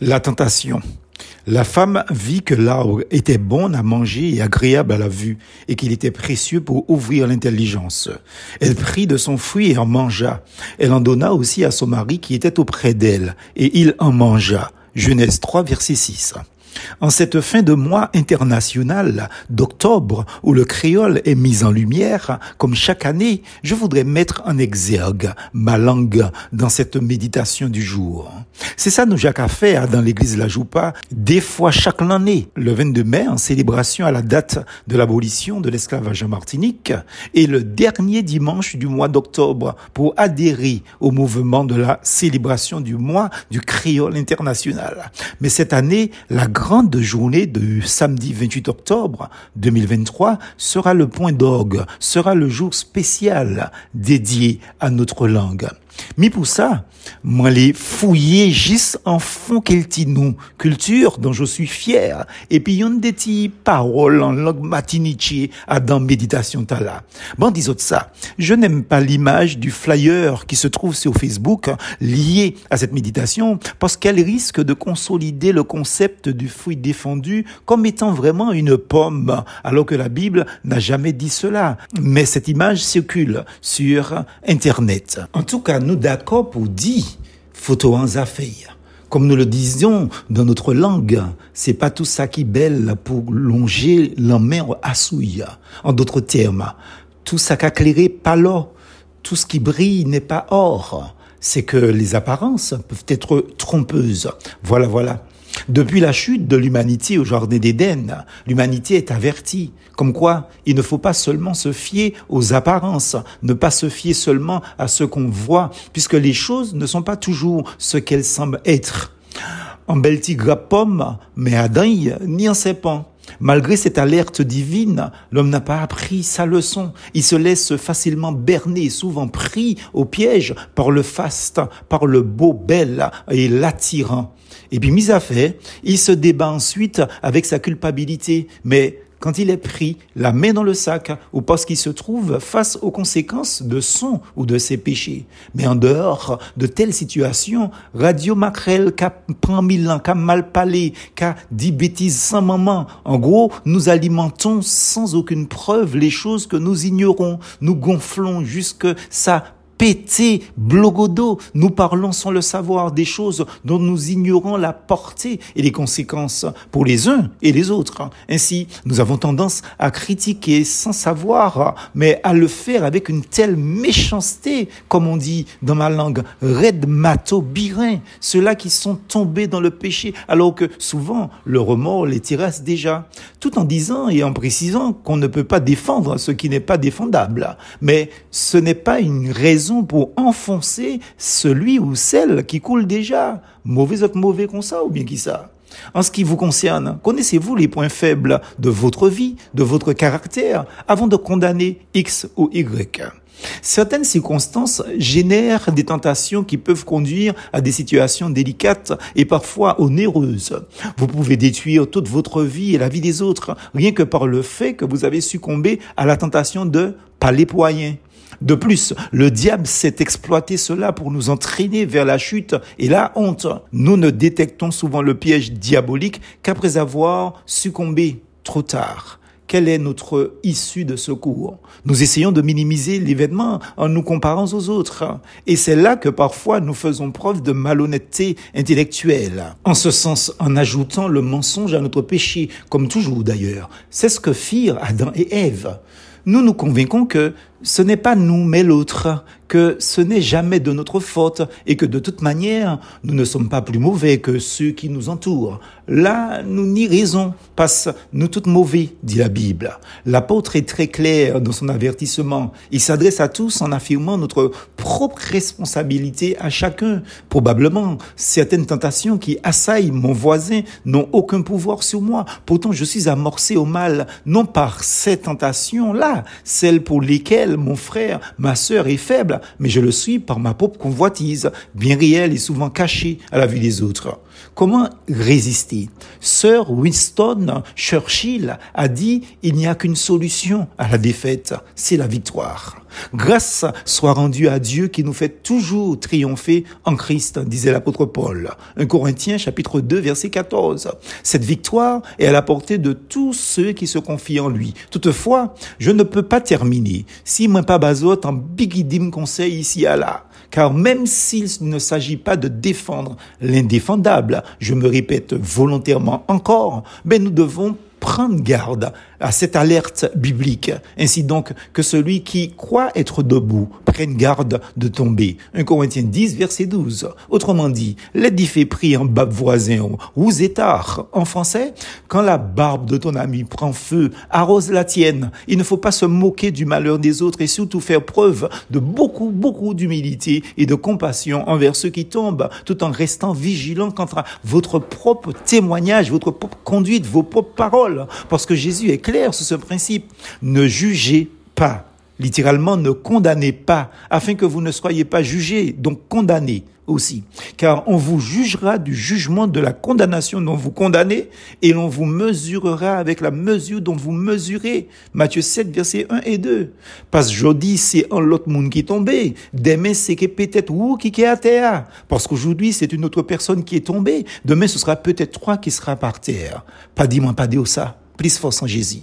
La tentation. La femme vit que l'arbre était bon à manger et agréable à la vue, et qu'il était précieux pour ouvrir l'intelligence. Elle prit de son fruit et en mangea. Elle en donna aussi à son mari qui était auprès d'elle, et il en mangea. Genèse 3, verset 6. En cette fin de mois international d'octobre où le créole est mis en lumière, comme chaque année, je voudrais mettre en exergue ma langue dans cette méditation du jour. C'est ça nous Jacques fait hein, dans l'église La Joupa, des fois chaque année, le 22 mai, en célébration à la date de l'abolition de l'esclavage en Martinique, et le dernier dimanche du mois d'octobre pour adhérer au mouvement de la célébration du mois du créole international. Mais cette année, la grande journée de samedi 28 octobre 2023 sera le point d'orgue, sera le jour spécial dédié à notre langue. Mais pour ça, moi les fouiller juste en fond quel nous culture dont je suis fier et puis yon des petits paroles en langue matinichi à dans méditation tala. Bon disons ça, je n'aime pas l'image du flyer qui se trouve sur Facebook lié à cette méditation parce qu'elle risque de consolider le concept du fruit défendu comme étant vraiment une pomme alors que la Bible n'a jamais dit cela. Mais cette image circule sur internet. En tout cas, nous d'accord pour dire photo en. Comme nous le disions dans notre langue, c'est pas tout ça qui est belle pour longer la main à souille. En d'autres termes, tout ça qui éclairé pas l'or, tout ce qui brille n'est pas or. C'est que les apparences peuvent être trompeuses. Voilà, voilà. Depuis la chute de l'humanité au jardin d'Éden, l'humanité est avertie, comme quoi il ne faut pas seulement se fier aux apparences, ne pas se fier seulement à ce qu'on voit, puisque les choses ne sont pas toujours ce qu'elles semblent être. En bel tigre pomme, mais à ni en serpent. Malgré cette alerte divine, l'homme n'a pas appris sa leçon. Il se laisse facilement berner, souvent pris au piège par le faste, par le beau bel et l'attirant. Et puis, mis à fait, il se débat ensuite avec sa culpabilité. Mais quand il est pris, la main dans le sac, ou parce qu'il se trouve face aux conséquences de son ou de ses péchés. Mais en dehors de telles situations, Radio Macrel, qu'a prend mille ans, qu'a mal parlé, qu'a dit bêtises sans moment. En gros, nous alimentons sans aucune preuve les choses que nous ignorons. Nous gonflons jusque ça pété, blogodo. Nous parlons sans le savoir des choses dont nous ignorons la portée et les conséquences pour les uns et les autres. Ainsi, nous avons tendance à critiquer sans savoir, mais à le faire avec une telle méchanceté, comme on dit dans ma langue, red mato birin, ceux-là qui sont tombés dans le péché, alors que souvent le remords les terrasse déjà, tout en disant et en précisant qu'on ne peut pas défendre ce qui n'est pas défendable. Mais ce n'est pas une raison pour enfoncer celui ou celle qui coule déjà. Mauvais ou mauvais comme ça ou bien qui ça? En ce qui vous concerne, connaissez-vous les points faibles de votre vie, de votre caractère, avant de condamner X ou Y? Certaines circonstances génèrent des tentations qui peuvent conduire à des situations délicates et parfois onéreuses. Vous pouvez détruire toute votre vie et la vie des autres rien que par le fait que vous avez succombé à la tentation de palépoyer. De plus, le diable sait exploiter cela pour nous entraîner vers la chute et la honte. Nous ne détectons souvent le piège diabolique qu'après avoir succombé trop tard. Quelle est notre issue de secours? Nous essayons de minimiser l'événement en nous comparant aux autres. Et c'est là que parfois nous faisons preuve de malhonnêteté intellectuelle. En ce sens, en ajoutant le mensonge à notre péché, comme toujours d'ailleurs. C'est ce que firent Adam et Ève. Nous nous convainquons que ce n'est pas nous, mais l'autre, que ce n'est jamais de notre faute et que de toute manière, nous ne sommes pas plus mauvais que ceux qui nous entourent. Là, nous n'y raison, passe nous toutes mauvais, dit la Bible. L'apôtre est très clair dans son avertissement. Il s'adresse à tous en affirmant notre propre responsabilité à chacun. Probablement, certaines tentations qui assaillent mon voisin n'ont aucun pouvoir sur moi. Pourtant, je suis amorcé au mal, non par ces tentations-là, celles pour lesquelles mon frère, ma sœur est faible, mais je le suis par ma propre convoitise, bien réelle et souvent cachée à la vue des autres. Comment résister? Sir Winston Churchill a dit il n'y a qu'une solution à la défaite, c'est la victoire. Grâce soit rendue à Dieu qui nous fait toujours triompher en Christ, disait l'apôtre Paul. 1 Corinthiens chapitre 2 verset 14. Cette victoire est à la portée de tous ceux qui se confient en lui. Toutefois, je ne peux pas terminer si moi pas bazot en bigidim conseil ici à là. Car même s'il ne s'agit pas de défendre l'indéfendable, je me répète volontairement encore, ben nous devons prendre garde à cette alerte biblique, ainsi donc que celui qui croit être debout prenne garde de tomber. 1 Corinthiens 10, verset 12. Autrement dit, fait prix en bab voisin ou zétard. En français, quand la barbe de ton ami prend feu, arrose la tienne. Il ne faut pas se moquer du malheur des autres et surtout faire preuve de beaucoup, beaucoup d'humilité et de compassion envers ceux qui tombent, tout en restant vigilant à votre propre témoignage, votre propre conduite, vos propres paroles. Parce que Jésus est clair sur ce principe. Ne jugez pas. Littéralement, ne condamnez pas, afin que vous ne soyez pas jugés, donc condamnés aussi. Car on vous jugera du jugement de la condamnation dont vous condamnez, et l'on vous mesurera avec la mesure dont vous mesurez. Matthieu 7, versets 1 et 2. Parce que aujourd'hui, c'est un autre monde qui est tombé. Demain, c'est peut-être vous qui est à terre. Parce qu'aujourd'hui, c'est une autre personne qui est tombée. Demain, ce sera peut-être trois qui sera par terre. Pas dis-moi, pas dire ça plus force en Jésus.